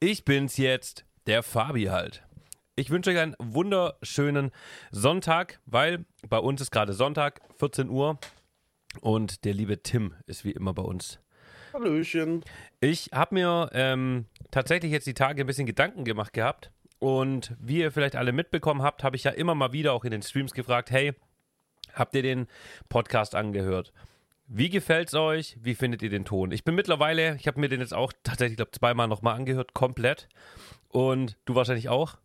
Ich bin's jetzt, der Fabi halt. Ich wünsche euch einen wunderschönen Sonntag, weil bei uns ist gerade Sonntag, 14 Uhr. Und der liebe Tim ist wie immer bei uns. Hallöchen. Ich habe mir ähm, tatsächlich jetzt die Tage ein bisschen Gedanken gemacht gehabt. Und wie ihr vielleicht alle mitbekommen habt, habe ich ja immer mal wieder auch in den Streams gefragt, hey, habt ihr den Podcast angehört? Wie gefällt's euch? Wie findet ihr den Ton? Ich bin mittlerweile, ich habe mir den jetzt auch tatsächlich, glaube zweimal nochmal angehört, komplett. Und du wahrscheinlich auch?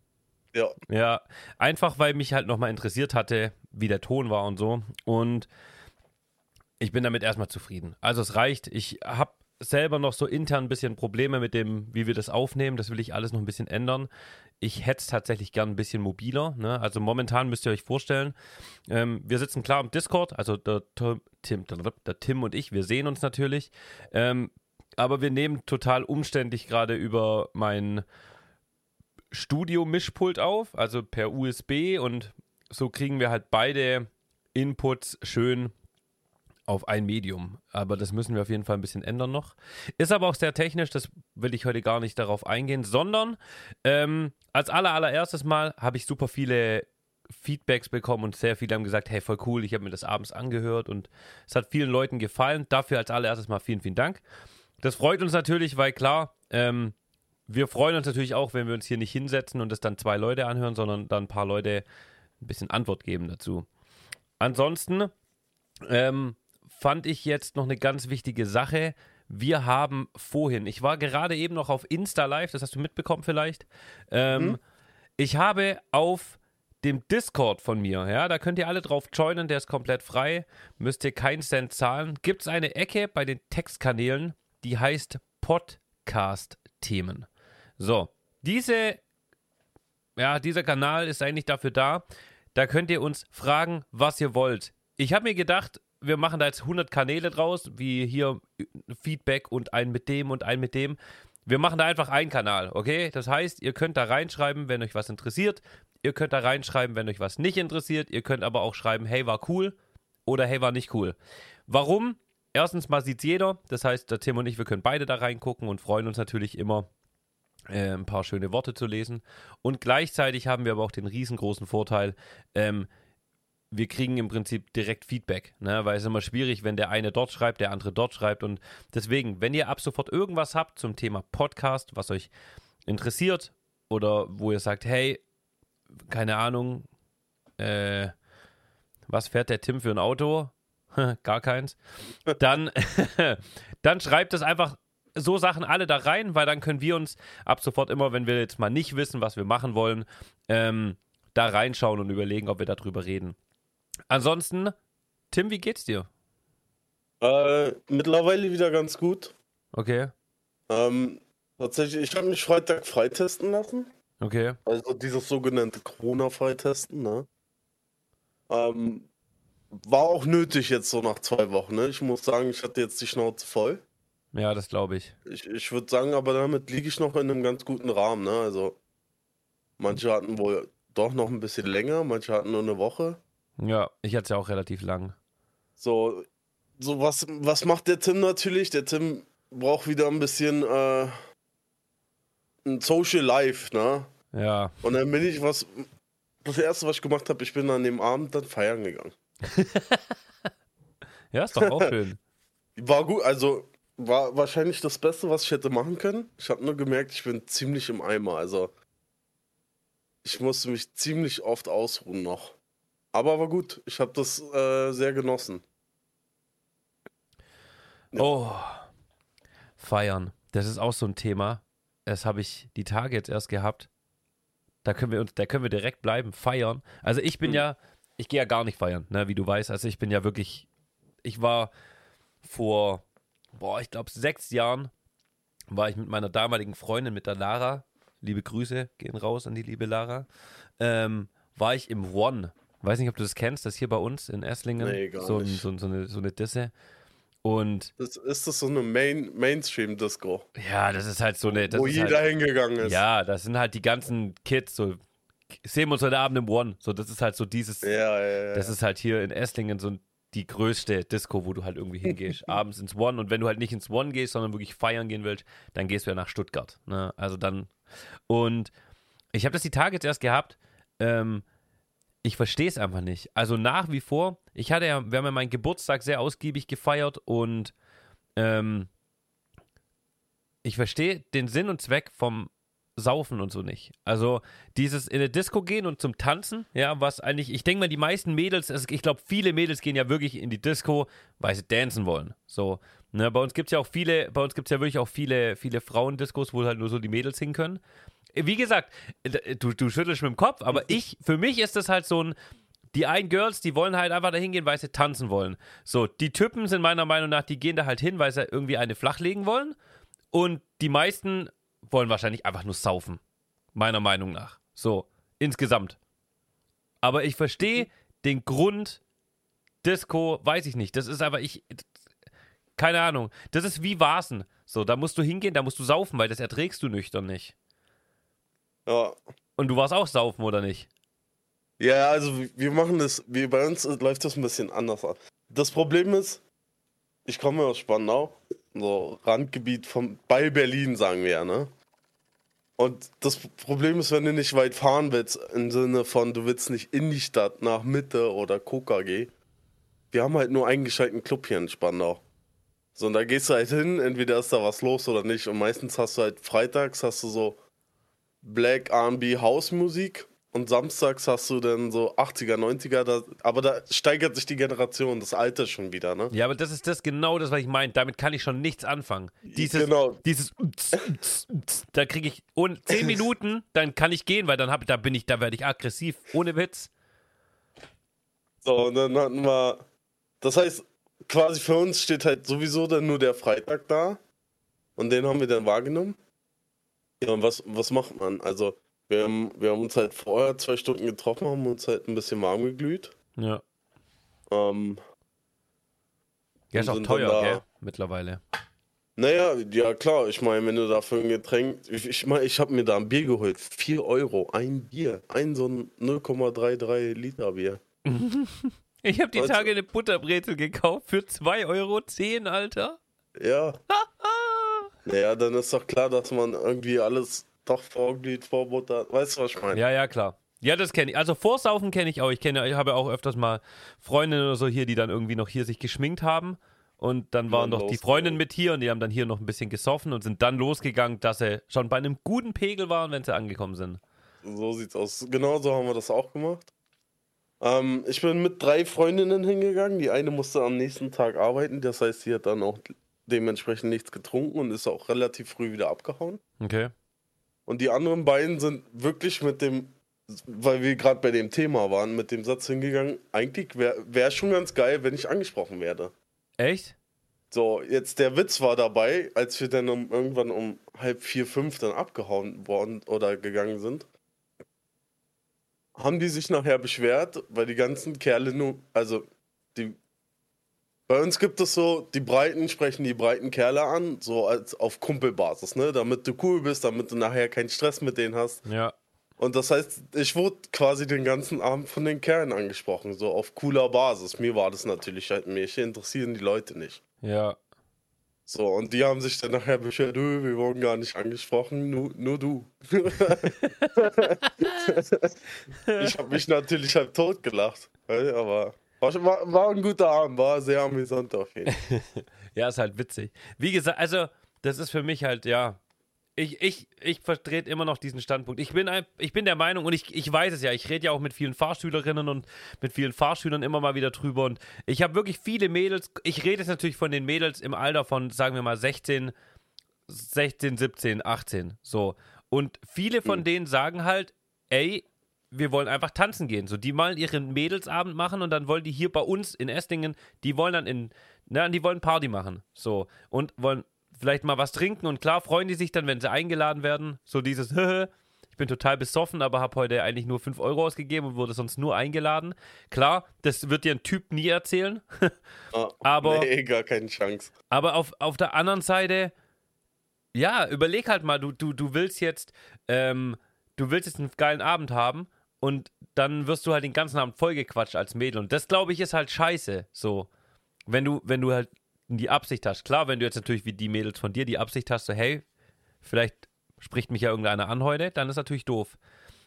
Ja. Ja, einfach weil mich halt nochmal interessiert hatte, wie der Ton war und so. Und ich bin damit erstmal zufrieden. Also es reicht. Ich habe selber noch so intern ein bisschen Probleme mit dem, wie wir das aufnehmen. Das will ich alles noch ein bisschen ändern. Ich hätte es tatsächlich gern ein bisschen mobiler. Ne? Also momentan müsst ihr euch vorstellen, ähm, wir sitzen klar im Discord, also der Tim, der Tim und ich, wir sehen uns natürlich. Ähm, aber wir nehmen total umständlich gerade über mein Studio-Mischpult auf, also per USB und so kriegen wir halt beide Inputs schön auf ein Medium. Aber das müssen wir auf jeden Fall ein bisschen ändern noch. Ist aber auch sehr technisch, das will ich heute gar nicht darauf eingehen, sondern ähm, als aller, allererstes Mal habe ich super viele Feedbacks bekommen und sehr viele haben gesagt, hey, voll cool, ich habe mir das abends angehört und es hat vielen Leuten gefallen. Dafür als allererstes mal vielen, vielen Dank. Das freut uns natürlich, weil klar, ähm, wir freuen uns natürlich auch, wenn wir uns hier nicht hinsetzen und das dann zwei Leute anhören, sondern dann ein paar Leute ein bisschen Antwort geben dazu. Ansonsten ähm, fand ich jetzt noch eine ganz wichtige Sache. Wir haben vorhin, ich war gerade eben noch auf Insta Live, das hast du mitbekommen vielleicht. Ähm, mhm. Ich habe auf dem Discord von mir, ja, da könnt ihr alle drauf joinen, der ist komplett frei, müsst ihr keinen Cent zahlen. Gibt es eine Ecke bei den Textkanälen, die heißt Podcast-Themen. So, diese, ja, dieser Kanal ist eigentlich dafür da, da könnt ihr uns fragen, was ihr wollt. Ich habe mir gedacht, wir machen da jetzt 100 Kanäle draus, wie hier Feedback und ein mit dem und ein mit dem. Wir machen da einfach einen Kanal, okay? Das heißt, ihr könnt da reinschreiben, wenn euch was interessiert. Ihr könnt da reinschreiben, wenn euch was nicht interessiert. Ihr könnt aber auch schreiben, hey, war cool oder hey, war nicht cool. Warum? Erstens mal sieht jeder. Das heißt, der Tim und ich, wir können beide da reingucken und freuen uns natürlich immer, äh, ein paar schöne Worte zu lesen. Und gleichzeitig haben wir aber auch den riesengroßen Vorteil, ähm, wir kriegen im Prinzip direkt Feedback, ne? weil es ist immer schwierig, wenn der eine dort schreibt, der andere dort schreibt. Und deswegen, wenn ihr ab sofort irgendwas habt zum Thema Podcast, was euch interessiert oder wo ihr sagt, hey, keine Ahnung, äh, was fährt der Tim für ein Auto? Gar keins. Dann, dann schreibt es einfach so Sachen alle da rein, weil dann können wir uns ab sofort immer, wenn wir jetzt mal nicht wissen, was wir machen wollen, ähm, da reinschauen und überlegen, ob wir darüber reden. Ansonsten, Tim, wie geht's dir? Äh, mittlerweile wieder ganz gut. Okay. Ähm, tatsächlich, ich habe mich Freitag freitesten lassen. Okay. Also dieses sogenannte Corona-Freitesten, ne? Ähm, war auch nötig jetzt so nach zwei Wochen, ne? Ich muss sagen, ich hatte jetzt die Schnauze voll. Ja, das glaube ich. Ich, ich würde sagen, aber damit liege ich noch in einem ganz guten Rahmen, ne? Also, manche hatten wohl doch noch ein bisschen länger, manche hatten nur eine Woche. Ja, ich hatte es ja auch relativ lang. So, so was, was macht der Tim natürlich? Der Tim braucht wieder ein bisschen äh, ein Social Life, ne? Ja. Und dann bin ich was. Das erste, was ich gemacht habe, ich bin an dem Abend dann feiern gegangen. ja, ist doch auch schön. War gut, also war wahrscheinlich das Beste, was ich hätte machen können. Ich habe nur gemerkt, ich bin ziemlich im Eimer. Also ich musste mich ziemlich oft ausruhen noch. Aber war gut, ich habe das äh, sehr genossen. Ja. Oh, feiern. Das ist auch so ein Thema. Das habe ich die Tage jetzt erst gehabt. Da können wir uns, da können wir direkt bleiben, feiern. Also ich bin mhm. ja, ich gehe ja gar nicht feiern, ne, wie du weißt. Also ich bin ja wirklich, ich war vor, boah, ich glaube sechs Jahren, war ich mit meiner damaligen Freundin, mit der Lara, liebe Grüße gehen raus an die liebe Lara, ähm, war ich im One Weiß nicht, ob du das kennst, das hier bei uns in Esslingen. Nee, gar so, nicht. So, so, eine, so eine Disse. Und. Das, ist das so eine Main, Mainstream-Disco? Ja, das ist halt so eine. wo jeder halt, hingegangen ist. Ja, das sind halt die ganzen Kids, so. Sehen wir uns heute Abend im One. So, das ist halt so dieses. Ja, ja, ja. Das ist halt hier in Esslingen so die größte Disco, wo du halt irgendwie hingehst. Abends ins One und wenn du halt nicht ins One gehst, sondern wirklich feiern gehen willst, dann gehst du ja nach Stuttgart. Ne? Also dann. Und ich habe das die Tage jetzt erst gehabt. Ähm, ich verstehe es einfach nicht. Also nach wie vor, ich hatte ja, wir haben ja meinen Geburtstag sehr ausgiebig gefeiert und ähm, ich verstehe den Sinn und Zweck vom Saufen und so nicht. Also dieses in eine Disco gehen und zum Tanzen, ja, was eigentlich, ich denke mal, die meisten Mädels, also ich glaube, viele Mädels gehen ja wirklich in die Disco, weil sie dancen wollen. So, ne, bei uns gibt es ja auch viele, bei uns gibt es ja wirklich auch viele, viele Frauendiscos, wo halt nur so die Mädels hin können. Wie gesagt, du, du schüttelst mit dem Kopf, aber ich, für mich ist das halt so ein, die einen Girls, die wollen halt einfach dahin gehen, weil sie tanzen wollen. So, die Typen sind meiner Meinung nach, die gehen da halt hin, weil sie irgendwie eine flachlegen wollen. Und die meisten wollen wahrscheinlich einfach nur saufen. Meiner Meinung nach. So, insgesamt. Aber ich verstehe den Grund Disco, weiß ich nicht. Das ist einfach, ich, keine Ahnung. Das ist wie Vasen. So, da musst du hingehen, da musst du saufen, weil das erträgst du nüchtern nicht. Ja. Und du warst auch saufen, oder nicht? Ja, also wir machen das, wie bei uns läuft das ein bisschen anders an. Das Problem ist, ich komme aus Spandau, so Randgebiet von bei Berlin, sagen wir ja, ne? Und das Problem ist, wenn du nicht weit fahren willst, im Sinne von, du willst nicht in die Stadt, nach Mitte oder KKG. Wir haben halt nur einen gescheiten Club hier in Spandau. So, und da gehst du halt hin, entweder ist da was los oder nicht. Und meistens hast du halt freitags hast du so Black R&B House Musik und samstags hast du dann so 80er, 90er, da, aber da steigert sich die Generation, das Alter schon wieder, ne? Ja, aber das ist das genau das, was ich meine. Damit kann ich schon nichts anfangen. Dieses, Genau. dieses, da kriege ich, ohne zehn Minuten, dann kann ich gehen, weil dann hab, da bin ich, da werde ich aggressiv, ohne Witz. So, und dann hatten wir, das heißt, quasi für uns steht halt sowieso dann nur der Freitag da und den haben wir dann wahrgenommen. Ja, und was, was macht man? Also, wir haben, wir haben uns halt vorher zwei Stunden getroffen, haben uns halt ein bisschen warm geglüht. Ja. Ähm, Ja, ist auch teuer, da- gell? Mittlerweile. naja, ja klar, ich meine, wenn du dafür ein Getränk, ich, ich meine, ich habe mir da ein Bier geholt, 4 Euro, ein Bier, ein so ein 0,33 Liter Bier. Ich habe die Was? Tage eine Butterbrezel gekauft für 2,10 Euro, Alter. Ja. naja, dann ist doch klar, dass man irgendwie alles doch vorglüht, vorbuttert. Weißt du, was ich meine? Ja, ja, klar. Ja, das kenne ich. Also Vorsaufen kenne ich auch. Ich kenne, ich habe auch öfters mal Freundinnen oder so hier, die dann irgendwie noch hier sich geschminkt haben. Und dann waren doch die. Freundinnen mit hier und die haben dann hier noch ein bisschen gesoffen und sind dann losgegangen, dass sie schon bei einem guten Pegel waren, wenn sie angekommen sind. So sieht's aus. Genau so haben wir das auch gemacht. Ähm, ich bin mit drei Freundinnen hingegangen. Die eine musste am nächsten Tag arbeiten. Das heißt, sie hat dann auch dementsprechend nichts getrunken und ist auch relativ früh wieder abgehauen. Okay. Und die anderen beiden sind wirklich mit dem, weil wir gerade bei dem Thema waren, mit dem Satz hingegangen, eigentlich wäre wär schon ganz geil, wenn ich angesprochen werde. Echt? So, jetzt der Witz war dabei, als wir dann um, irgendwann um halb vier, fünf dann abgehauen worden oder gegangen sind, haben die sich nachher beschwert, weil die ganzen Kerle nur, also die, bei uns gibt es so, die Breiten sprechen die breiten Kerle an, so als auf Kumpelbasis, ne, damit du cool bist, damit du nachher keinen Stress mit denen hast. Ja. Und das heißt, ich wurde quasi den ganzen Abend von den Kerlen angesprochen, so auf cooler Basis. Mir war das natürlich halt, mich interessieren die Leute nicht. Ja. So, und die haben sich dann nachher beschwert, "Nö, wir wurden gar nicht angesprochen, nur, nur du. ich habe mich natürlich halb tot gelacht, aber war, war, ein guter Abend, war sehr amüsant auf jeden Fall. Ja, ist halt witzig. Wie gesagt, also, das ist für mich halt, ja. Ich, ich, ich vertrete immer noch diesen Standpunkt. Ich bin, ein, ich bin der Meinung, und ich, ich weiß es ja, ich rede ja auch mit vielen Fahrschülerinnen und mit vielen Fahrschülern immer mal wieder drüber. Und ich habe wirklich viele Mädels, ich rede jetzt natürlich von den Mädels im Alter von, sagen wir mal, 16, 16, 17, 18. So. Und viele von Mhm. denen sagen halt, ey, wir wollen einfach tanzen gehen. So, die wollen ihren Mädelsabend machen und dann wollen die hier bei uns in Esslingen, die wollen dann in, na, die wollen Party machen. So. Und wollen vielleicht mal was trinken und klar freuen die sich dann, wenn sie eingeladen werden. So dieses, ich bin total besoffen, aber habe heute eigentlich nur 5 Euro ausgegeben und wurde sonst nur eingeladen. Klar, das wird dir ein Typ nie erzählen. Ah, Aber- Nee, gar keine Chance. Aber auf, auf der anderen Seite, ja, überleg halt mal, du, du, du willst jetzt, ähm, du willst jetzt einen geilen Abend haben und dann wirst du halt den ganzen Abend vollgequatscht als Mädel. Und das, glaube ich, ist halt scheiße. So, wenn du, wenn du halt die Absicht hast. Klar, wenn du jetzt natürlich wie die Mädels von dir die Absicht hast, so, hey, vielleicht spricht mich ja irgendeiner an heute, dann ist natürlich doof.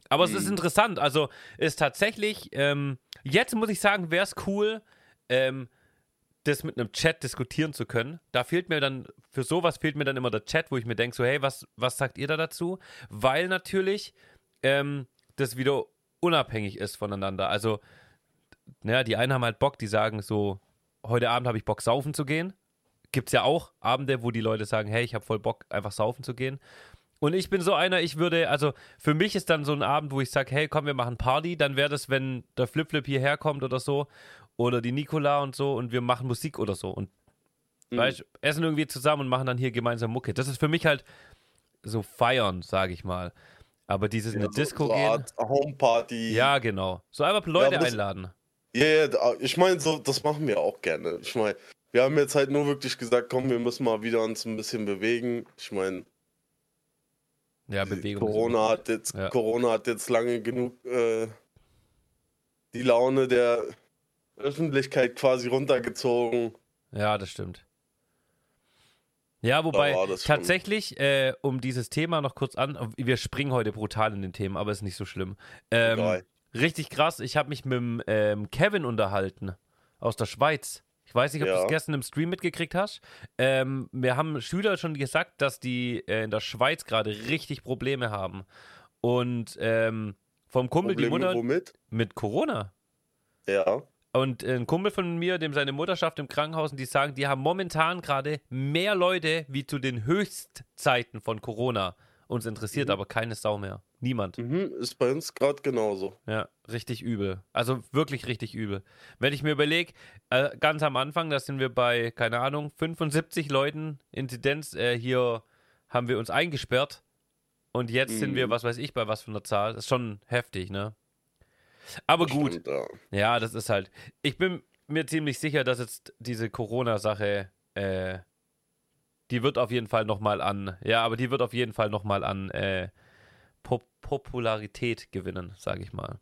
Aber es ist Mhm. interessant. Also ist tatsächlich, ähm, jetzt muss ich sagen, wäre es cool, ähm, das mit einem Chat diskutieren zu können. Da fehlt mir dann, für sowas fehlt mir dann immer der Chat, wo ich mir denke, so, hey, was, was sagt ihr da dazu? Weil natürlich ähm, das wieder unabhängig ist voneinander. Also, naja, die einen haben halt Bock, die sagen so, heute Abend habe ich Bock, saufen zu gehen. Gibt es ja auch Abende, wo die Leute sagen, hey, ich habe voll Bock, einfach saufen zu gehen. Und ich bin so einer, ich würde, also für mich ist dann so ein Abend, wo ich sage, hey, komm, wir machen Party. Dann wäre das, wenn der Flip-Flip hierher kommt oder so. Oder die Nikola und so und wir machen Musik oder so. Und Mhm. weißt, essen irgendwie zusammen und machen dann hier gemeinsam Mucke. Das ist für mich halt so feiern, sage ich mal. Aber dieses Ja, eine Disco so, so gehen. Art Homeparty. Ja, genau. So einfach Leute aber das- einladen. Ja, ja, da- ich meine, so, das machen wir auch gerne. Ich meine, wir haben jetzt halt nur wirklich gesagt, komm, wir müssen mal wieder uns ein bisschen bewegen. Ich meine, Ja, Bewegung. Corona hat jetzt, Ja. Corona hat jetzt lange genug äh, die Laune der Öffentlichkeit quasi runtergezogen. Ja, das stimmt. Ja, wobei schon- tatsächlich, äh, um dieses Thema noch kurz an, wir springen heute brutal in den Themen, aber ist nicht so schlimm. Ähm, richtig krass, ich habe mich mit dem ähm, Kevin unterhalten aus der Schweiz. Ich weiß nicht, ob du Ja. es gestern im Stream mitgekriegt hast. Ähm, wir haben Schüler schon gesagt, dass die äh, in der Schweiz gerade richtig Probleme haben. Und ähm, vom Kumpel die Probleme Mutter womit? mit Corona. Ja. Und ein Kumpel von mir, dem seine Mutter schafft im Krankenhaus, und die sagen, die haben momentan gerade mehr Leute wie zu den Höchstzeiten von Corona. Uns interessiert Mhm. aber keine Sau mehr. Niemand. Mhm, ist bei uns gerade genauso. Ja, richtig übel. Also wirklich richtig übel. Wenn ich mir überlege, äh, ganz am Anfang, da sind wir bei, keine Ahnung, 75 Leuten Inzidenz. Äh, hier haben wir uns eingesperrt. Und jetzt sind wir, Mhm. was weiß ich, bei was für einer Zahl. Das ist schon heftig, ne? Aber gut. Stimmt, ja. Ja, das ist halt. Ich bin mir ziemlich sicher, dass jetzt diese Corona-Sache, äh, die wird auf jeden Fall nochmal an, ja, aber die wird auf jeden Fall nochmal an äh, Pop Popularität gewinnen, sage ich mal.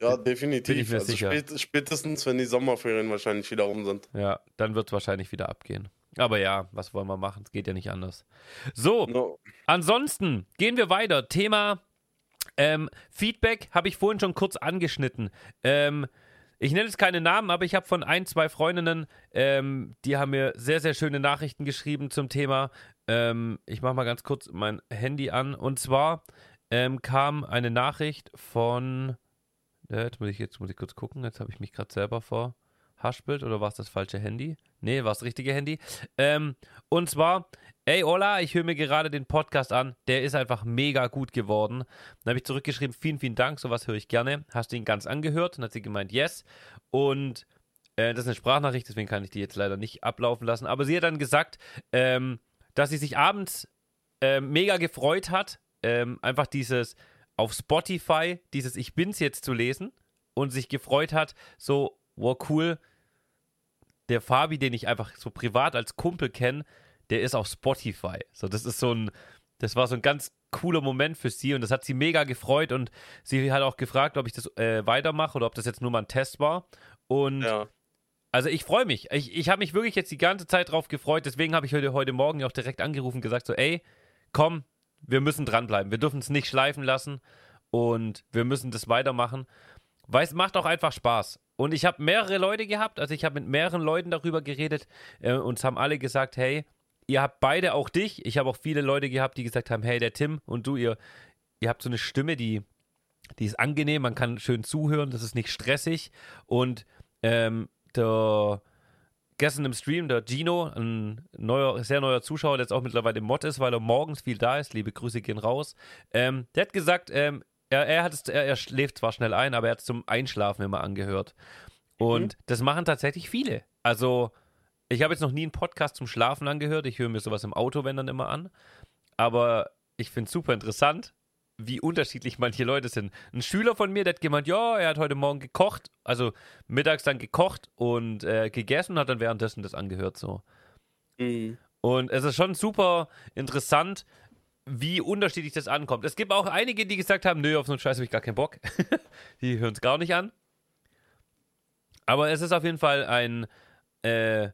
Ja, definitiv. also spät, spätestens, wenn die Sommerferien wahrscheinlich wieder rum sind. Ja, dann wird es wahrscheinlich wieder abgehen. Aber ja, was wollen wir machen? Es geht ja nicht anders. So, No. Ansonsten gehen wir weiter. Thema ähm, Feedback habe ich vorhin schon kurz angeschnitten. Ähm, ich nenne jetzt keine Namen, aber ich habe von ein, zwei Freundinnen, ähm, die haben mir sehr, sehr schöne Nachrichten geschrieben zum Thema. Ähm, ich mache mal ganz kurz mein Handy an. Und zwar ähm, kam eine Nachricht von. Äh, Jetzt muss ich, jetzt muss ich kurz gucken. Jetzt habe ich mich gerade selber vor. Haschbild oder war es das falsche Handy? Nee, war es das richtige Handy. Ähm, und zwar, ey Ola, ich höre mir gerade den Podcast an. Der ist einfach mega gut geworden. Dann habe ich zurückgeschrieben, vielen, vielen Dank, sowas höre ich gerne. Hast du ihn ganz angehört? Und hat sie gemeint, yes. Und äh, das ist eine Sprachnachricht, deswegen kann ich die jetzt leider nicht ablaufen lassen. Aber sie hat dann gesagt, ähm, dass sie sich abends ähm, mega gefreut hat, ähm, einfach dieses auf Spotify, dieses Ich bin's jetzt zu lesen und sich gefreut hat, so, wow, cool, der Fabi, den ich einfach so privat als Kumpel kenne, der ist auf Spotify. So, das ist so ein, das war so ein ganz cooler Moment für sie und das hat sie mega gefreut und sie hat auch gefragt, ob ich das äh, weitermache oder ob das jetzt nur mal ein Test war. Und Ja. also ich freue mich. Ich, ich habe mich wirklich jetzt die ganze Zeit drauf gefreut. Deswegen habe ich heute, heute Morgen auch direkt angerufen und gesagt so, ey, komm, wir müssen dranbleiben. Wir dürfen es nicht schleifen lassen und wir müssen das weitermachen. Weil es macht auch einfach Spaß. Und ich habe mehrere Leute gehabt, also ich habe mit mehreren Leuten darüber geredet äh, und es haben alle gesagt, hey, ihr habt beide auch dich. Ich habe auch viele Leute gehabt, die gesagt haben, hey, der Tim und du, ihr, ihr habt so eine Stimme, die, die ist angenehm, man kann schön zuhören, das ist nicht stressig. Und ähm, der gestern im Stream, der Gino, ein neuer, sehr neuer Zuschauer, der jetzt auch mittlerweile im Mod ist, weil er morgens viel da ist, liebe Grüße gehen raus, ähm, der hat gesagt, ähm, er, er, hat es, er, er schläft zwar schnell ein, aber er hat es zum Einschlafen immer angehört. Und das machen tatsächlich viele. Also, ich habe jetzt noch nie einen Podcast zum Schlafen angehört. Ich höre mir sowas im Auto, wenn dann immer an. Aber ich finde es super interessant, wie unterschiedlich manche Leute sind. Ein Schüler von mir, der hat gemeint, ja, er hat heute Morgen gekocht, also mittags dann gekocht und äh, gegessen und hat dann währenddessen das angehört so. Mhm. Und es ist schon super interessant, wie unterschiedlich das ankommt. Es gibt auch einige, die gesagt haben, nö, auf so einen Scheiß habe ich gar keinen Bock. die hören es gar nicht an. Aber es ist auf jeden Fall ein, äh,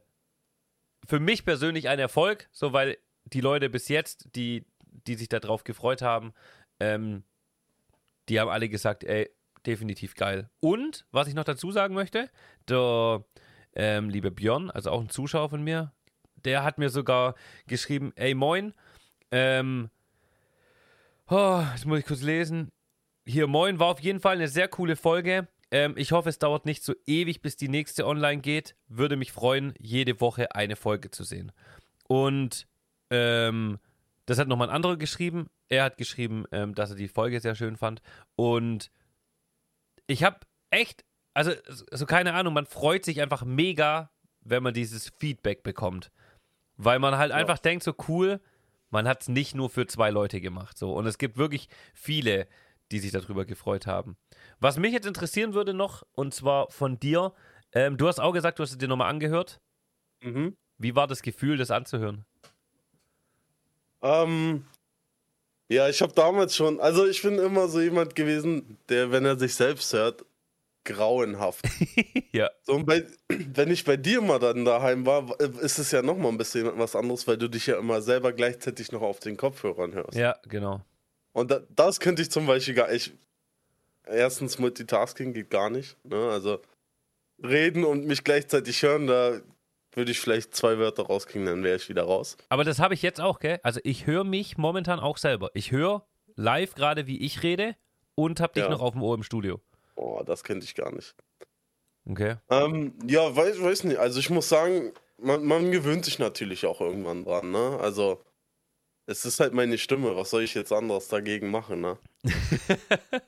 für mich persönlich ein Erfolg, so weil die Leute bis jetzt, die, die sich darauf gefreut haben, ähm, die haben alle gesagt, ey, definitiv geil. Und, was ich noch dazu sagen möchte, der ähm, liebe Björn, also auch ein Zuschauer von mir, der hat mir sogar geschrieben, ey, moin, ähm, oh, jetzt muss ich kurz lesen. Hier, moin, war auf jeden Fall eine sehr coole Folge. Ähm, ich hoffe, es dauert nicht so ewig, bis die nächste online geht. Würde mich freuen, jede Woche eine Folge zu sehen. Und ähm, das hat nochmal ein anderer geschrieben. Er hat geschrieben, ähm, dass er die Folge sehr schön fand. Und ich habe echt, also, also keine Ahnung, man freut sich einfach mega, wenn man dieses Feedback bekommt. Weil man halt ja. einfach denkt, so cool, man hat es nicht nur für zwei Leute gemacht. So. Und es gibt wirklich viele, die sich darüber gefreut haben. Was mich jetzt interessieren würde noch, und zwar von dir, ähm, du hast auch gesagt, du hast es dir nochmal angehört. Mhm. Wie war das Gefühl, das anzuhören? Ähm, ja, ich habe damals schon, also ich bin immer so jemand gewesen, der, wenn er sich selbst hört, grauenhaft. ja. So, und bei, wenn ich bei dir mal dann daheim war, ist es ja nochmal ein bisschen was anderes, weil du dich ja immer selber gleichzeitig noch auf den Kopfhörern hörst. Ja, genau. Und da, das könnte ich zum Beispiel gar nicht. Erstens, Multitasking geht gar nicht. Ne? Also reden und mich gleichzeitig hören, da würde ich vielleicht zwei Wörter rauskriegen, dann wäre ich wieder raus. Aber das habe ich jetzt auch, gell? Also ich höre mich momentan auch selber. Ich höre live gerade, wie ich rede und habe dich ja. noch auf dem Ohr im Studio. Oh, das könnte ich gar nicht. Okay. Ähm, ja, weiß, weiß nicht. Also ich muss sagen, man, man gewöhnt sich natürlich auch irgendwann dran, ne? Also es ist halt meine Stimme. Was soll ich jetzt anderes dagegen machen, ne?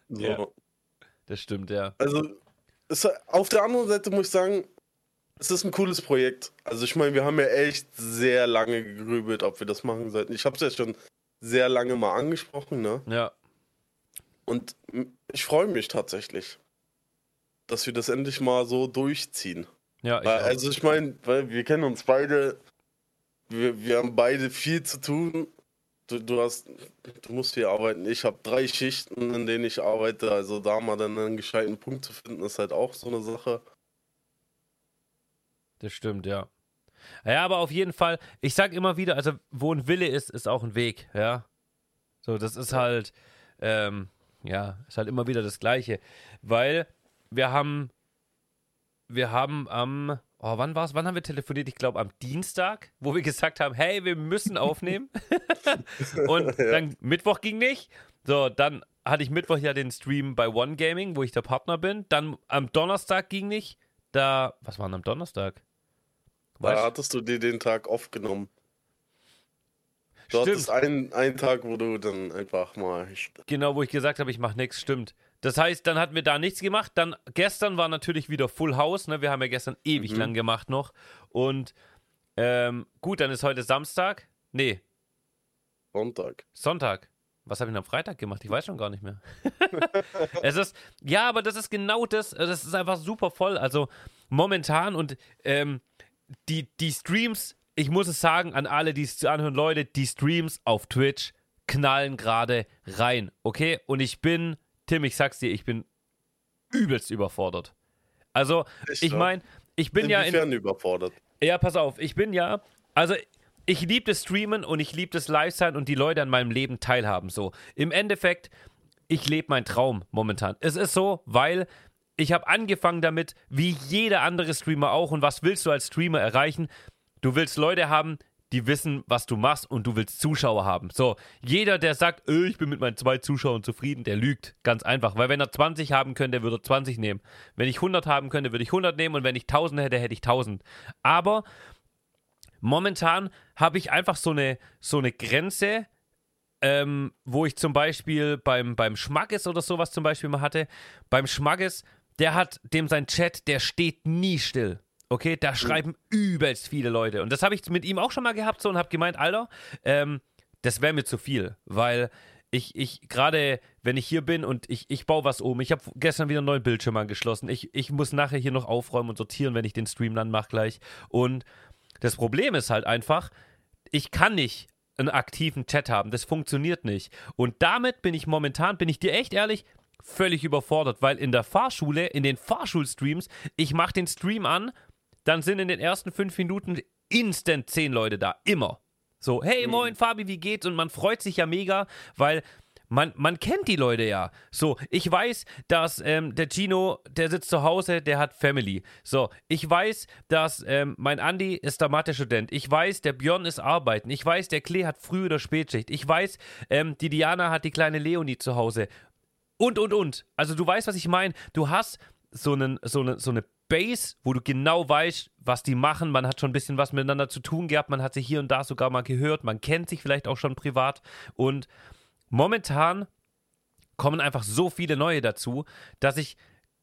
so. Ja, das stimmt, ja. Also es, auf der anderen Seite muss ich sagen, es ist ein cooles Projekt. Also ich meine, wir haben ja echt sehr lange gegrübelt, ob wir das machen sollten. Ich habe es ja schon sehr lange mal angesprochen, ne? Ja. Und ich freue mich tatsächlich, dass wir das endlich mal so durchziehen. Ja, ich weil, also ich meine, weil wir kennen uns beide, wir, wir haben beide viel zu tun. Du, du hast, du musst hier arbeiten. Ich habe drei Schichten, in denen ich arbeite. Also da mal dann einen gescheiten Punkt zu finden, ist halt auch so eine Sache. Das stimmt, ja. Ja, aber auf jeden Fall, ich sag immer wieder, also wo ein Wille ist, ist auch ein Weg, ja. So, das ist halt, ähm, ja, ist halt immer wieder das Gleiche. Weil wir haben, wir haben am, oh, wann war's? Wann haben wir telefoniert? Ich glaube am Dienstag, wo wir gesagt haben, hey, wir müssen aufnehmen. Und dann Mittwoch ging nicht. So, dann hatte ich Mittwoch ja den Stream bei One Gaming, wo ich der Partner bin. Dann am Donnerstag ging nicht. Da, was war denn am Donnerstag? Weißt? Da hattest du dir den Tag aufgenommen. Du stimmt. hattest einen, einen Tag, wo du dann einfach mal. Genau, wo ich gesagt habe, ich mache nichts, stimmt. Das heißt, dann hatten wir da nichts gemacht. Dann gestern war natürlich wieder Full House. Ne? Wir haben ja gestern ewig mhm. lang gemacht noch. Und ähm, gut, dann ist heute Samstag. Nee. Sonntag. Sonntag. Was habe ich am Freitag gemacht? Ich weiß schon gar nicht mehr. es ist, ja, aber das ist genau das. Das ist einfach super voll. Also momentan und ähm, die, die Streams, ich muss es sagen, an alle, die es anhören, Leute, die Streams auf Twitch knallen gerade rein, okay? Und ich bin, Tim, ich sag's dir, ich bin übelst überfordert. Also, ich, ich meine, ich bin ja in. überfordert. Ja, pass auf, ich bin ja. Also, ich liebe das Streamen und ich liebe das Live-Sein und die Leute an meinem Leben teilhaben. So, im Endeffekt, ich lebe meinen Traum momentan. Es ist so, weil ich habe angefangen damit, wie jeder andere Streamer auch. Und was willst du als Streamer erreichen? Du willst Leute haben, die wissen, was du machst und du willst Zuschauer haben. So, jeder, der sagt, öh, ich bin mit meinen zwei Zuschauern zufrieden, der lügt. Ganz einfach. Weil wenn er 20 haben könnte, würde er 20 nehmen. Wenn ich 100 haben könnte, würde ich 100 nehmen und wenn ich 1000 hätte, hätte ich 1000. Aber momentan habe ich einfach so eine, so eine Grenze, ähm, wo ich zum Beispiel beim, beim Schmackes oder sowas zum Beispiel mal hatte. Beim Schmackes der hat dem sein Chat, der steht nie still. Okay, da schreiben übelst viele Leute. Und das habe ich mit ihm auch schon mal gehabt so und habe gemeint, Alter, ähm, das wäre mir zu viel, weil ich, ich gerade, wenn ich hier bin und ich, ich baue was um, ich habe gestern wieder einen neuen Bildschirm angeschlossen, ich, ich muss nachher hier noch aufräumen und sortieren, wenn ich den Stream dann mache gleich. Und das Problem ist halt einfach, ich kann nicht einen aktiven Chat haben. Das funktioniert nicht. Und damit bin ich momentan, bin ich dir echt ehrlich, völlig überfordert, weil in der Fahrschule, in den Fahrschulstreams, ich mache den Stream an, dann sind in den ersten fünf Minuten instant zehn Leute da. Immer. So, hey, Mhm. moin, Fabi, wie geht's? Und man freut sich ja mega, weil man, man kennt die Leute ja. So, ich weiß, dass ähm, der Gino, der sitzt zu Hause, der hat Family. So, ich weiß, dass ähm, mein Andi ist der Mathe-Student. Ich weiß, der Björn ist arbeiten. Ich weiß, der Klee hat Früh- oder Spätschicht. Ich weiß, ähm, die Diana hat die kleine Leonie zu Hause. Und, und, und. Also, du weißt, was ich meine. Du hast so, einen, so, eine, so eine Base, wo du genau weißt, was die machen. Man hat schon ein bisschen was miteinander zu tun gehabt. Man hat sich hier und da sogar mal gehört. Man kennt sich vielleicht auch schon privat. Und momentan kommen einfach so viele neue dazu, dass ich,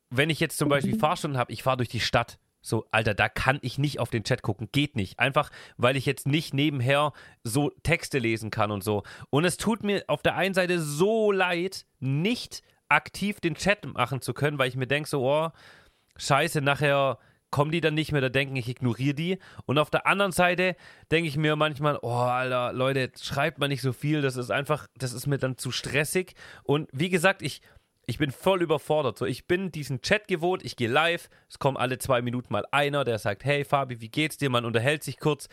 wenn ich jetzt zum Beispiel Fahrstunden habe, ich fahre durch die Stadt. So, Alter, da kann ich nicht auf den Chat gucken. Geht nicht. Einfach, weil ich jetzt nicht nebenher so Texte lesen kann und so. Und es tut mir auf der einen Seite so leid, nicht aktiv den Chat machen zu können, weil ich mir denke, so, oh, scheiße, nachher kommen die dann nicht mehr, da denken, ich ignoriere die. Und auf der anderen Seite denke ich mir manchmal, oh, Alter, Leute, schreibt mal nicht so viel, das ist einfach, das ist mir dann zu stressig. Und wie gesagt, ich, ich bin voll überfordert. So, ich bin diesen Chat gewohnt, ich gehe live, es kommen alle zwei Minuten mal einer, der sagt, hey Fabi, wie geht's dir? Man unterhält sich kurz.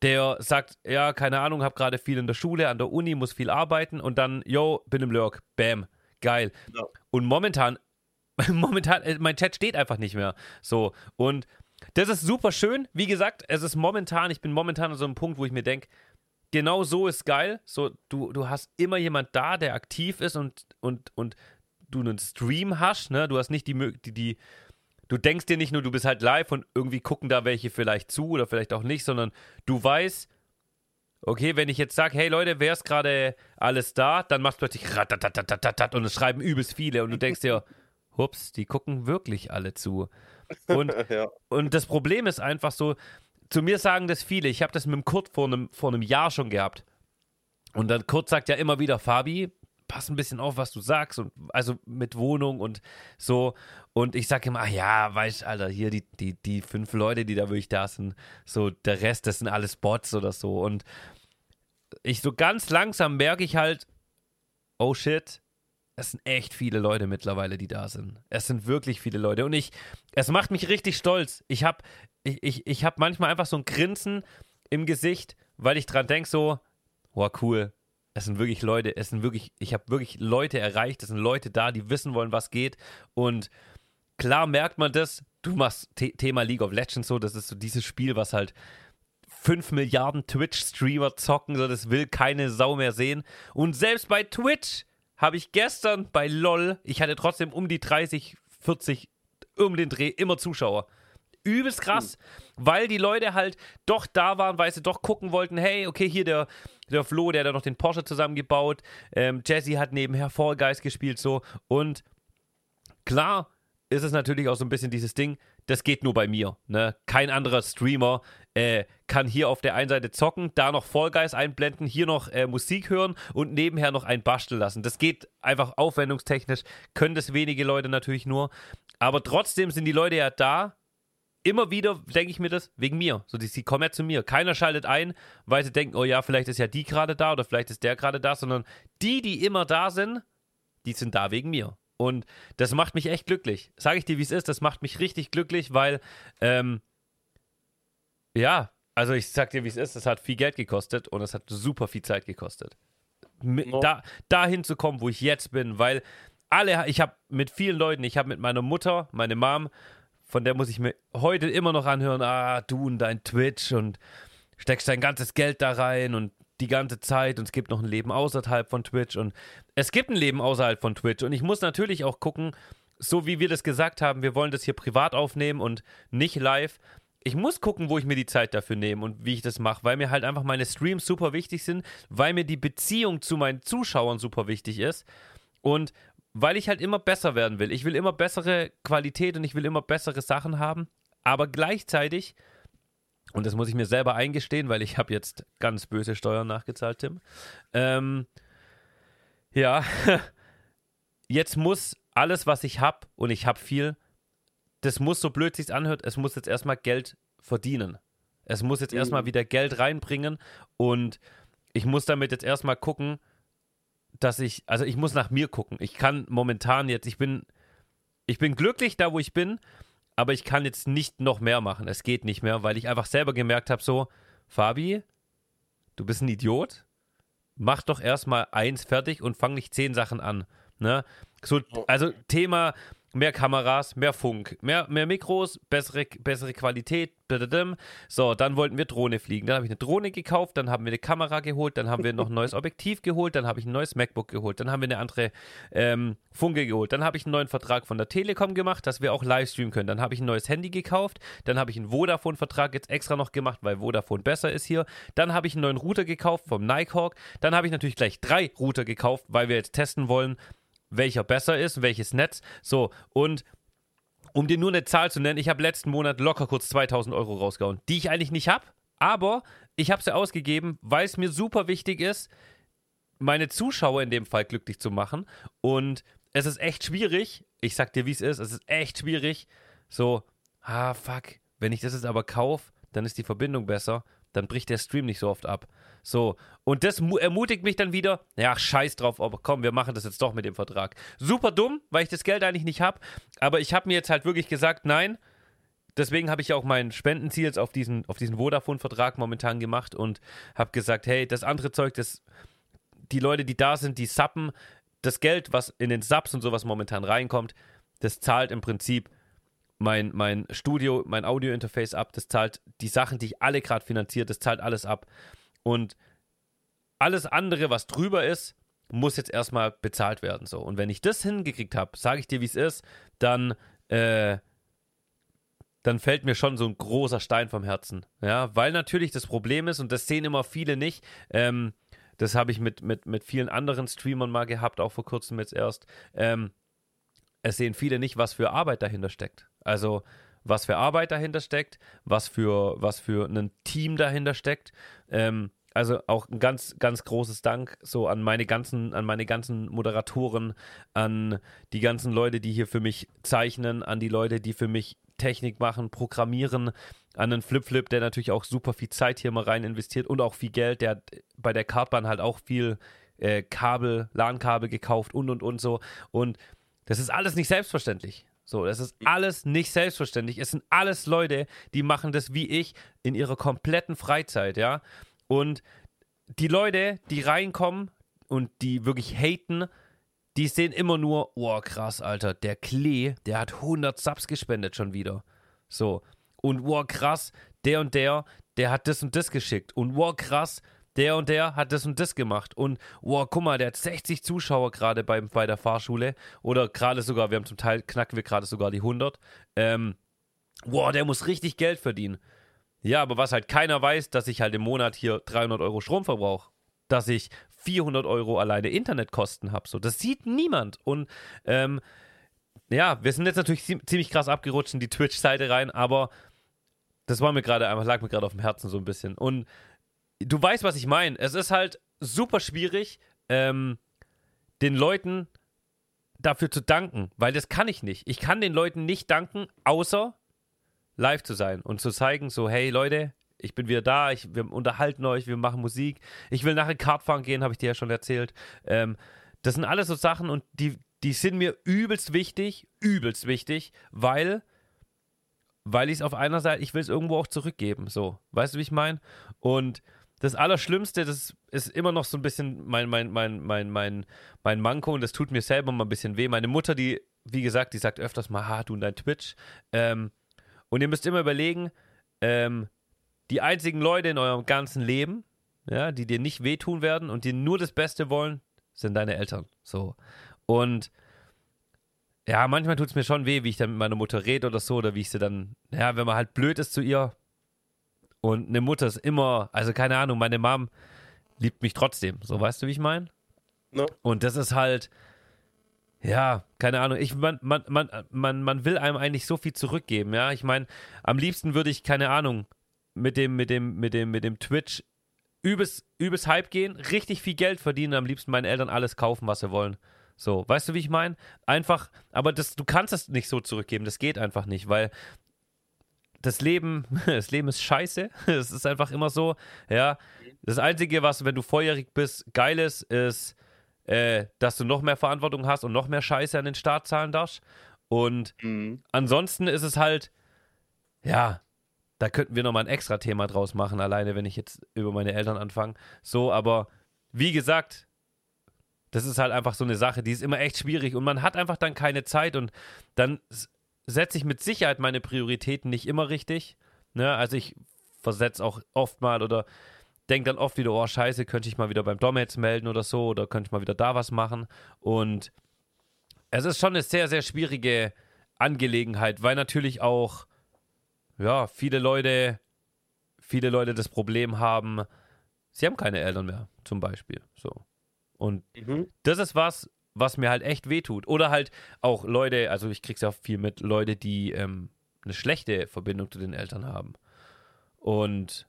Der sagt, ja, keine Ahnung, hab gerade viel in der Schule, an der Uni, muss viel arbeiten und dann, yo, bin im Lurk, bam, geil. Ja. Und momentan momentan, äh, mein Chat steht einfach nicht mehr. So. Und das ist super schön. Wie gesagt, es ist momentan, ich bin momentan an so einem Punkt, wo ich mir denke, genau so ist geil. So, du, du hast immer jemand da, der aktiv ist und, und, und du einen Stream hast, ne? Du hast nicht die, Mö- die, die du denkst dir nicht nur, du bist halt live und irgendwie gucken da welche vielleicht zu oder vielleicht auch nicht, sondern du weißt, okay, wenn ich jetzt sage, hey Leute, wer ist gerade alles da, dann machst du plötzlich ratatatatatatat und es schreiben übelst viele und du denkst dir, hups, die gucken wirklich alle zu. Und, ja. und das Problem ist einfach so, zu mir sagen das viele, ich habe das mit dem Kurt vor einem, vor einem Jahr schon gehabt. Und dann Kurt sagt ja immer wieder, Fabi, pass ein bisschen auf, was du sagst. Und also mit Wohnung und so. Und ich sage immer, ach ja, weißt Alter, hier die, die, die fünf Leute, die da wirklich da sind, so der Rest, das sind alles Bots oder so. Und ich so ganz langsam merke ich halt, oh shit, es sind echt viele Leute mittlerweile, die da sind. Es sind wirklich viele Leute. Und ich, es macht mich richtig stolz. Ich habe ich, ich, ich hab manchmal einfach so ein Grinsen im Gesicht, weil ich dran denke, so, wow, cool. Es sind wirklich Leute, es sind wirklich, ich habe wirklich Leute erreicht, es sind Leute da, die wissen wollen, was geht. Und klar merkt man das, du machst The Thema League of Legends so, das ist so dieses Spiel, was halt 5 Milliarden Twitch-Streamer zocken, so das will keine Sau mehr sehen. Und selbst bei Twitch habe ich gestern bei LOL, ich hatte trotzdem um die 30, 40, um den Dreh immer Zuschauer. Übelst krass, weil die Leute halt doch da waren, weil sie doch gucken wollten, hey, okay, hier der, der Flo, der hat da noch den Porsche zusammengebaut, ähm, Jesse hat nebenher Fall Guys gespielt, so. Und klar ist es natürlich auch so ein bisschen dieses Ding, das geht nur bei mir. Ne? Kein anderer Streamer äh, kann hier auf der einen Seite zocken, da noch Guys einblenden, hier noch äh, Musik hören und nebenher noch ein basteln lassen. Das geht einfach aufwendungstechnisch, können das wenige Leute natürlich nur. Aber trotzdem sind die Leute ja da. Immer wieder denke ich mir das wegen mir. So, die, die kommen ja zu mir. Keiner schaltet ein, weil sie denken, oh ja, vielleicht ist ja die gerade da oder vielleicht ist der gerade da, sondern die, die immer da sind, die sind da wegen mir. Und das macht mich echt glücklich. Sage ich dir, wie es ist, das macht mich richtig glücklich, weil, ähm, ja, also ich sag dir, wie es ist, das hat viel Geld gekostet und es hat super viel Zeit gekostet. Da, dahin zu kommen, wo ich jetzt bin, weil alle, ich habe mit vielen Leuten, ich habe mit meiner Mutter, meine Mom, von der muss ich mir heute immer noch anhören, ah, du und dein Twitch und steckst dein ganzes Geld da rein und die ganze Zeit und es gibt noch ein Leben außerhalb von Twitch und es gibt ein Leben außerhalb von Twitch und ich muss natürlich auch gucken, so wie wir das gesagt haben, wir wollen das hier privat aufnehmen und nicht live. Ich muss gucken, wo ich mir die Zeit dafür nehme und wie ich das mache, weil mir halt einfach meine Streams super wichtig sind, weil mir die Beziehung zu meinen Zuschauern super wichtig ist und weil ich halt immer besser werden will. Ich will immer bessere Qualität und ich will immer bessere Sachen haben, aber gleichzeitig und das muss ich mir selber eingestehen, weil ich habe jetzt ganz böse Steuern nachgezahlt, Tim. Ähm, ja, jetzt muss alles, was ich habe, und ich habe viel, das muss, so blöd sich's anhört, es muss jetzt erstmal Geld verdienen. Es muss jetzt Mhm. erstmal wieder Geld reinbringen und ich muss damit jetzt erstmal gucken, dass ich, also ich muss nach mir gucken. Ich kann momentan jetzt, ich bin, ich bin glücklich da, wo ich bin, aber ich kann jetzt nicht noch mehr machen. Es geht nicht mehr, weil ich einfach selber gemerkt habe, so, Fabi, du bist ein Idiot. Mach doch erstmal eins fertig und fang nicht zehn Sachen an. Ne? So, also Thema mehr Kameras, mehr Funk, mehr, mehr Mikros, bessere, bessere Qualität. So, dann wollten wir Drohne fliegen. Dann habe ich eine Drohne gekauft, dann haben wir eine Kamera geholt, dann haben wir noch ein neues Objektiv geholt, dann habe ich ein neues MacBook geholt, dann haben wir eine andere ähm, Funke geholt, dann habe ich einen neuen Vertrag von der Telekom gemacht, dass wir auch Livestreamen können. Dann habe ich ein neues Handy gekauft, dann habe ich einen Vodafone-Vertrag jetzt extra noch gemacht, weil Vodafone besser ist hier. Dann habe ich einen neuen Router gekauft vom Nighthawk. Dann habe ich natürlich gleich drei Router gekauft, weil wir jetzt testen wollen, welcher besser ist, welches Netz. So, und um dir nur eine Zahl zu nennen, ich habe letzten Monat locker kurz 2000 Euro rausgehauen, die ich eigentlich nicht habe, aber ich habe sie ausgegeben, weil es mir super wichtig ist, meine Zuschauer in dem Fall glücklich zu machen. Und es ist echt schwierig, ich sag dir, wie es ist, es ist echt schwierig, so, ah, fuck, wenn ich das jetzt aber kaufe, dann ist die Verbindung besser, dann bricht der Stream nicht so oft ab. So, und das ermutigt mich dann wieder, ja, scheiß drauf, aber komm, wir machen das jetzt doch mit dem Vertrag. Super dumm, weil ich das Geld eigentlich nicht habe, aber ich habe mir jetzt halt wirklich gesagt, nein, deswegen habe ich auch mein Spendenziel jetzt auf diesen, auf diesen Vodafone-Vertrag momentan gemacht und habe gesagt, hey, das andere Zeug, das, die Leute, die da sind, die sappen, das Geld, was in den Subs und sowas momentan reinkommt, das zahlt im Prinzip mein, mein Studio, mein Audio-Interface ab, das zahlt die Sachen, die ich alle gerade finanziert, das zahlt alles ab. Und alles andere, was drüber ist, muss jetzt erstmal bezahlt werden. So. Und wenn ich das hingekriegt habe, sage ich dir, wie es ist, dann, äh, dann fällt mir schon so ein großer Stein vom Herzen. Ja, weil natürlich das Problem ist, und das sehen immer viele nicht, ähm, das habe ich mit, mit, mit vielen anderen Streamern mal gehabt, auch vor kurzem jetzt erst. Ähm, es sehen viele nicht, was für Arbeit dahinter steckt. Also, was für Arbeit dahinter steckt, was für, was für ein Team dahinter steckt. Ähm, also auch ein ganz, ganz großes Dank so an meine ganzen, an meine ganzen Moderatoren, an die ganzen Leute, die hier für mich zeichnen, an die Leute, die für mich Technik machen, programmieren, an den Flip-Flip, der natürlich auch super viel Zeit hier mal rein investiert und auch viel Geld. Der hat bei der Kartbahn halt auch viel äh, Kabel, LAN-Kabel gekauft und und und so. Und das ist alles nicht selbstverständlich. So, das ist alles nicht selbstverständlich. Es sind alles Leute, die machen das wie ich in ihrer kompletten Freizeit, ja. Und die Leute, die reinkommen und die wirklich haten, die sehen immer nur, oh krass, Alter, der Klee, der hat 100 Subs gespendet schon wieder. So. Und oh krass, der und der, der hat das und das geschickt. Und oh krass, der und der hat das und das gemacht. Und wow, guck mal, der hat 60 Zuschauer gerade bei, bei der Fahrschule. Oder gerade sogar, wir haben zum Teil, knacken wir gerade sogar die 100. Ähm, wow, der muss richtig Geld verdienen. Ja, aber was halt keiner weiß, dass ich halt im Monat hier 300 Euro Strom verbrauche. Dass ich 400 Euro alleine Internetkosten habe. So, das sieht niemand. Und ähm, ja, wir sind jetzt natürlich ziemlich krass abgerutscht in die Twitch-Seite rein, aber das war mir gerade einfach, lag mir gerade auf dem Herzen so ein bisschen. Und du weißt, was ich meine. Es ist halt super schwierig, ähm, den Leuten dafür zu danken, weil das kann ich nicht. Ich kann den Leuten nicht danken, außer live zu sein und zu zeigen, so, hey Leute, ich bin wieder da, ich, wir unterhalten euch, wir machen Musik. Ich will nachher Kartfahren gehen, habe ich dir ja schon erzählt. Ähm, das sind alles so Sachen und die, die sind mir übelst wichtig, übelst wichtig, weil, weil ich es auf einer Seite, ich will es irgendwo auch zurückgeben, so. Weißt du, wie ich meine? Und das Allerschlimmste, das ist immer noch so ein bisschen mein, mein, mein, mein, mein, mein Manko und das tut mir selber mal ein bisschen weh. Meine Mutter, die, wie gesagt, die sagt öfters mal, ha, du und dein Twitch. Ähm, und ihr müsst immer überlegen, ähm, die einzigen Leute in eurem ganzen Leben, ja, die dir nicht wehtun werden und dir nur das Beste wollen, sind deine Eltern. So. Und ja, manchmal tut es mir schon weh, wie ich dann mit meiner Mutter rede oder so, oder wie ich sie dann, ja, wenn man halt blöd ist zu ihr, und eine Mutter ist immer, also keine Ahnung, meine Mom liebt mich trotzdem. So, weißt du, wie ich meine? No. Und das ist halt, ja, keine Ahnung. Ich, man, man, man, man, man will einem eigentlich so viel zurückgeben, ja. Ich meine, am liebsten würde ich, keine Ahnung, mit dem, mit dem, mit dem, mit dem Twitch übes, übes Hype gehen, richtig viel Geld verdienen, am liebsten meinen Eltern alles kaufen, was sie wollen. So, weißt du, wie ich meine? Einfach, aber das, du kannst es nicht so zurückgeben, das geht einfach nicht, weil das Leben, das Leben ist scheiße. Es ist einfach immer so. Ja, das Einzige, was, wenn du volljährig bist, geil ist, ist, äh, dass du noch mehr Verantwortung hast und noch mehr Scheiße an den Staat zahlen darfst. Und Mhm. ansonsten ist es halt, ja, da könnten wir nochmal ein extra Thema draus machen, alleine wenn ich jetzt über meine Eltern anfange. So, aber wie gesagt, das ist halt einfach so eine Sache, die ist immer echt schwierig und man hat einfach dann keine Zeit und dann setze ich mit Sicherheit meine Prioritäten nicht immer richtig. Ne? Also ich versetze auch oft mal oder denke dann oft wieder, oh scheiße, könnte ich mal wieder beim Dom jetzt melden oder so oder könnte ich mal wieder da was machen und es ist schon eine sehr, sehr schwierige Angelegenheit, weil natürlich auch, ja, viele Leute, viele Leute das Problem haben, sie haben keine Eltern mehr, zum Beispiel. So. Und Mhm. das ist was, was mir halt echt wehtut. Oder halt auch Leute, also ich krieg's ja auch viel mit, Leute, die ähm, eine schlechte Verbindung zu den Eltern haben. Und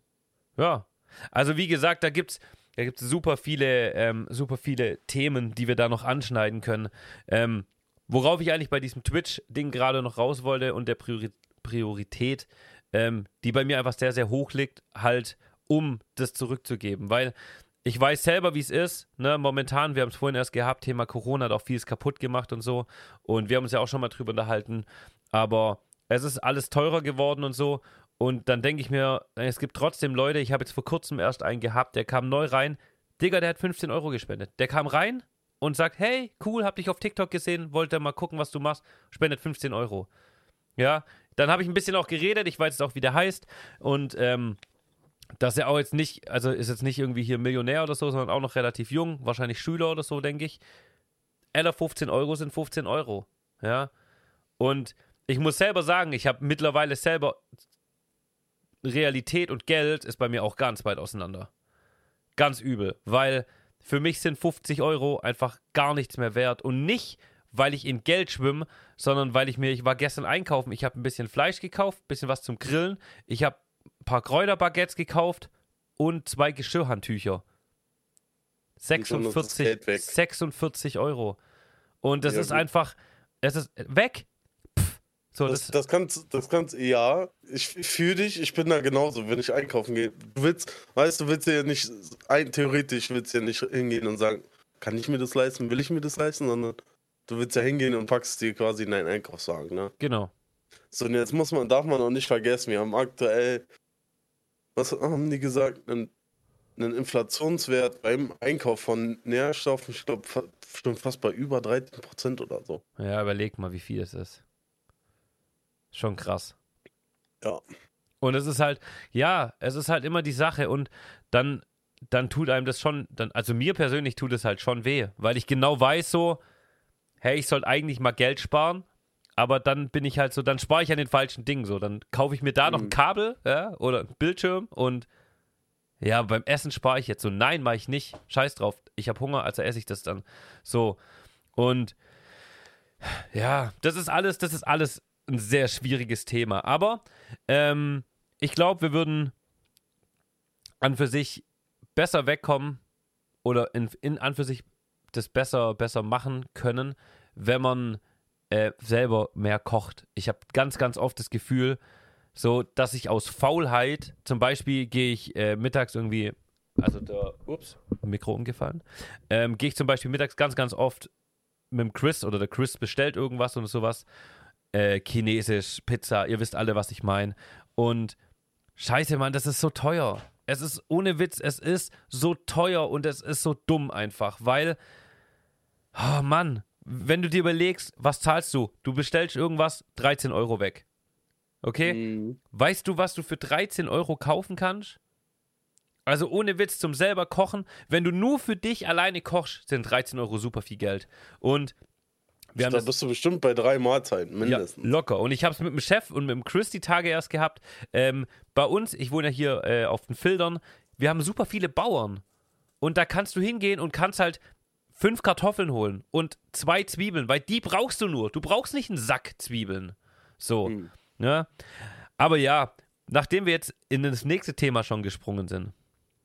ja, also wie gesagt, da gibt's, da gibt's super viele, ähm, super viele Themen, die wir da noch anschneiden können. Ähm, worauf ich eigentlich bei diesem Twitch-Ding gerade noch raus wollte und der Priori Priorität, ähm, die bei mir einfach sehr, sehr hoch liegt, halt um das zurückzugeben. Weil ich weiß selber, wie es ist. Ne? Momentan, wir haben es vorhin erst gehabt, Thema Corona hat auch vieles kaputt gemacht und so. Und wir haben uns ja auch schon mal drüber unterhalten. Aber es ist alles teurer geworden und so. Und dann denke ich mir, es gibt trotzdem Leute, ich habe jetzt vor kurzem erst einen gehabt, der kam neu rein. Digga, der hat 15 Euro gespendet. Der kam rein und sagt, hey, cool, hab dich auf TikTok gesehen, wollte mal gucken, was du machst, spendet 15 Euro. Ja, dann habe ich ein bisschen auch geredet, ich weiß jetzt auch, wie der heißt. Und ähm, dass er auch jetzt nicht, also ist jetzt nicht irgendwie hier Millionär oder so, sondern auch noch relativ jung, wahrscheinlich Schüler oder so, denke ich. Eller 15 Euro sind 15 Euro. Ja. Und ich muss selber sagen, ich habe mittlerweile selber Realität und Geld ist bei mir auch ganz weit auseinander. Ganz übel, weil für mich sind 50 Euro einfach gar nichts mehr wert und nicht, weil ich in Geld schwimme, sondern weil ich mir, ich war gestern einkaufen, ich habe ein bisschen Fleisch gekauft, ein bisschen was zum Grillen, ich habe ein paar Kräuterbaguettes gekauft und zwei Geschirrhandtücher. Und schon ist das 46, Geld weg. 46 Euro. Und das Ja, ist gut. einfach, es ist weg. Pff. So, Das, das, das kannst, das kannst, ja, ich, ich fühle dich, ich bin da genauso, wenn ich einkaufen gehe. Du willst, weißt du, willst ja nicht, ein, theoretisch willst du ja nicht hingehen und sagen, kann ich mir das leisten, will ich mir das leisten, sondern du willst ja hingehen und packst dir quasi in deinen Einkaufswagen, ne? genau. So, und jetzt muss man, darf man auch nicht vergessen, wir haben aktuell, was haben die gesagt, einen, einen Inflationswert beim Einkauf von Nährstoffen, ich glaube, schon fast bei über 13% oder so. Ja, überleg mal, wie viel es ist. Schon krass. Ja. Und es ist halt, ja, es ist halt immer die Sache und dann, dann tut einem das schon, dann, also mir persönlich tut es halt schon weh, weil ich genau weiß so, hey, ich sollte eigentlich mal Geld sparen, aber dann bin ich halt so, dann spare ich an den falschen Dingen so, dann kaufe ich mir da noch ein Mhm. Kabel, ja, oder ein Bildschirm und ja, beim Essen spare ich jetzt so, nein, mache ich nicht, scheiß drauf, ich habe Hunger, also esse ich das dann. So. Und ja, das ist alles, das ist alles ein sehr schwieriges Thema. Aber ähm, ich glaube, wir würden an für sich besser wegkommen oder in, in an für sich das besser, besser machen können, wenn man äh, selber mehr kocht. Ich habe ganz, ganz oft das Gefühl, so, dass ich aus Faulheit, zum Beispiel gehe ich äh, mittags irgendwie, also der, ups, Mikro umgefallen, ähm, gehe ich zum Beispiel mittags ganz, ganz oft mit dem Chris oder der Chris bestellt irgendwas und sowas, äh, chinesisch, Pizza, ihr wisst alle, was ich meine. Und scheiße, Mann, das ist so teuer. Es ist ohne Witz, es ist so teuer und es ist so dumm einfach, weil, oh Mann, wenn du dir überlegst, was zahlst du? Du bestellst irgendwas, 13 Euro weg. Okay? Mhm. Weißt du, was du für 13 Euro kaufen kannst? Also ohne Witz zum selber kochen. Wenn du nur für dich alleine kochst, sind 13 Euro super viel Geld. Und wir haben da bist du bestimmt bei drei Mahlzeiten, ja, mindestens. locker. Und ich habe es mit dem Chef und mit dem Chris die Tage erst gehabt. Ähm, bei uns, ich wohne ja hier äh, auf den Filtern, wir haben super viele Bauern. Und da kannst du hingehen und kannst halt fünf Kartoffeln holen und zwei Zwiebeln, weil die brauchst du nur. Du brauchst nicht einen Sack Zwiebeln. So. Hm. Ja. Aber ja, nachdem wir jetzt in das nächste Thema schon gesprungen sind,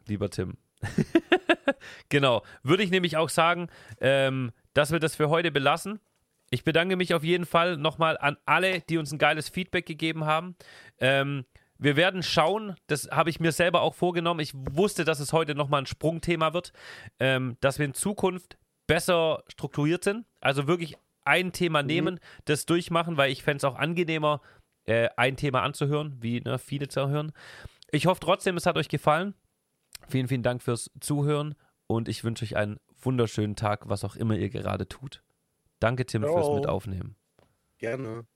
lieber Tim. genau. Würde ich nämlich auch sagen, ähm, dass wir das für heute belassen. ich bedanke mich auf jeden Fall nochmal an alle, die uns ein geiles Feedback gegeben haben. Ähm, wir werden schauen, das habe ich mir selber auch vorgenommen. Ich wusste, dass es heute nochmal ein Sprungthema wird, ähm, dass wir in Zukunft besser strukturiert sind. Also wirklich ein Thema mhm. nehmen, das durchmachen, weil ich fände es auch angenehmer, äh, ein Thema anzuhören, wie ne, viele zu hören. Ich hoffe trotzdem, es hat euch gefallen. Vielen, vielen Dank fürs Zuhören und ich wünsche euch einen wunderschönen Tag, was auch immer ihr gerade tut. Danke, Tim, Ciao. fürs Mitaufnehmen. Gerne.